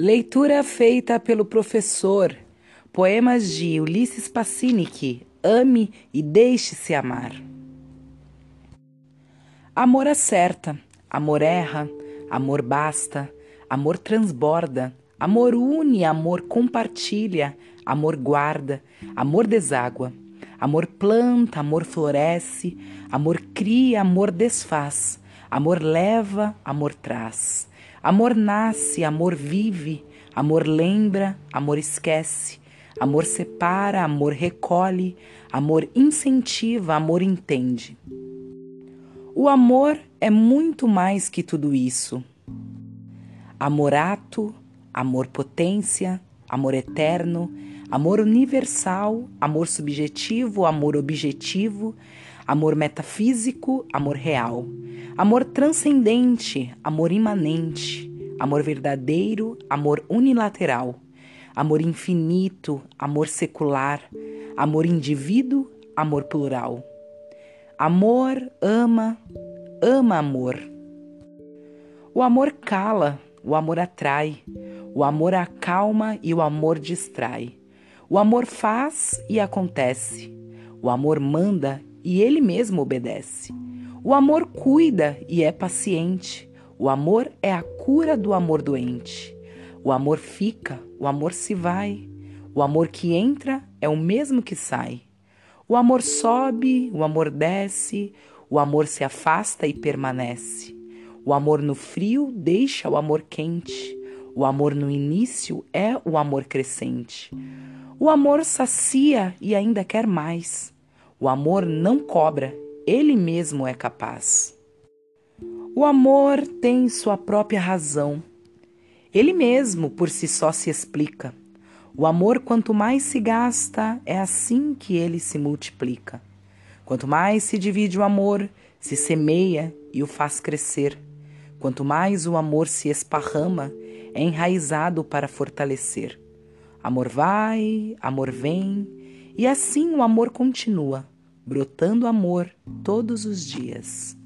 Leitura feita pelo professor. Poemas de Ulisses Pacinic. Ame e deixe-se amar. Amor acerta, amor erra, amor basta, amor transborda, amor une, amor compartilha, amor guarda, amor deságua. Amor planta, amor floresce, amor cria, amor desfaz, amor leva, amor traz. Amor nasce, amor vive, amor lembra, amor esquece, amor separa, amor recolhe, amor incentiva, amor entende. O amor é muito mais que tudo isso. Amor ato, amor potência, amor eterno, amor universal, amor subjetivo, amor objetivo, amor metafísico, amor real, amor transcendente, amor imanente, amor verdadeiro, amor unilateral, amor infinito, amor secular, amor indivíduo, amor plural. Amor ama, ama amor. O amor cala, o amor atrai, o amor acalma e o amor distrai. O amor faz e acontece. O amor manda e ele mesmo obedece. O amor cuida e é paciente. O amor é a cura do amor doente. O amor fica, o amor se vai. O amor que entra é o mesmo que sai. O amor sobe, o amor desce, o amor se afasta e permanece. O amor no frio deixa o amor quente. O amor no início é o amor crescente. O amor sacia e ainda quer mais. O amor não cobra, ele mesmo é capaz. O amor tem sua própria razão. Ele mesmo por si só se explica. O amor, quanto mais se gasta, é assim que ele se multiplica. Quanto mais se divide o amor, se semeia e o faz crescer. Quanto mais o amor se esparrama, é enraizado para fortalecer. Amor vai, amor vem, e assim o amor continua, brotando amor todos os dias.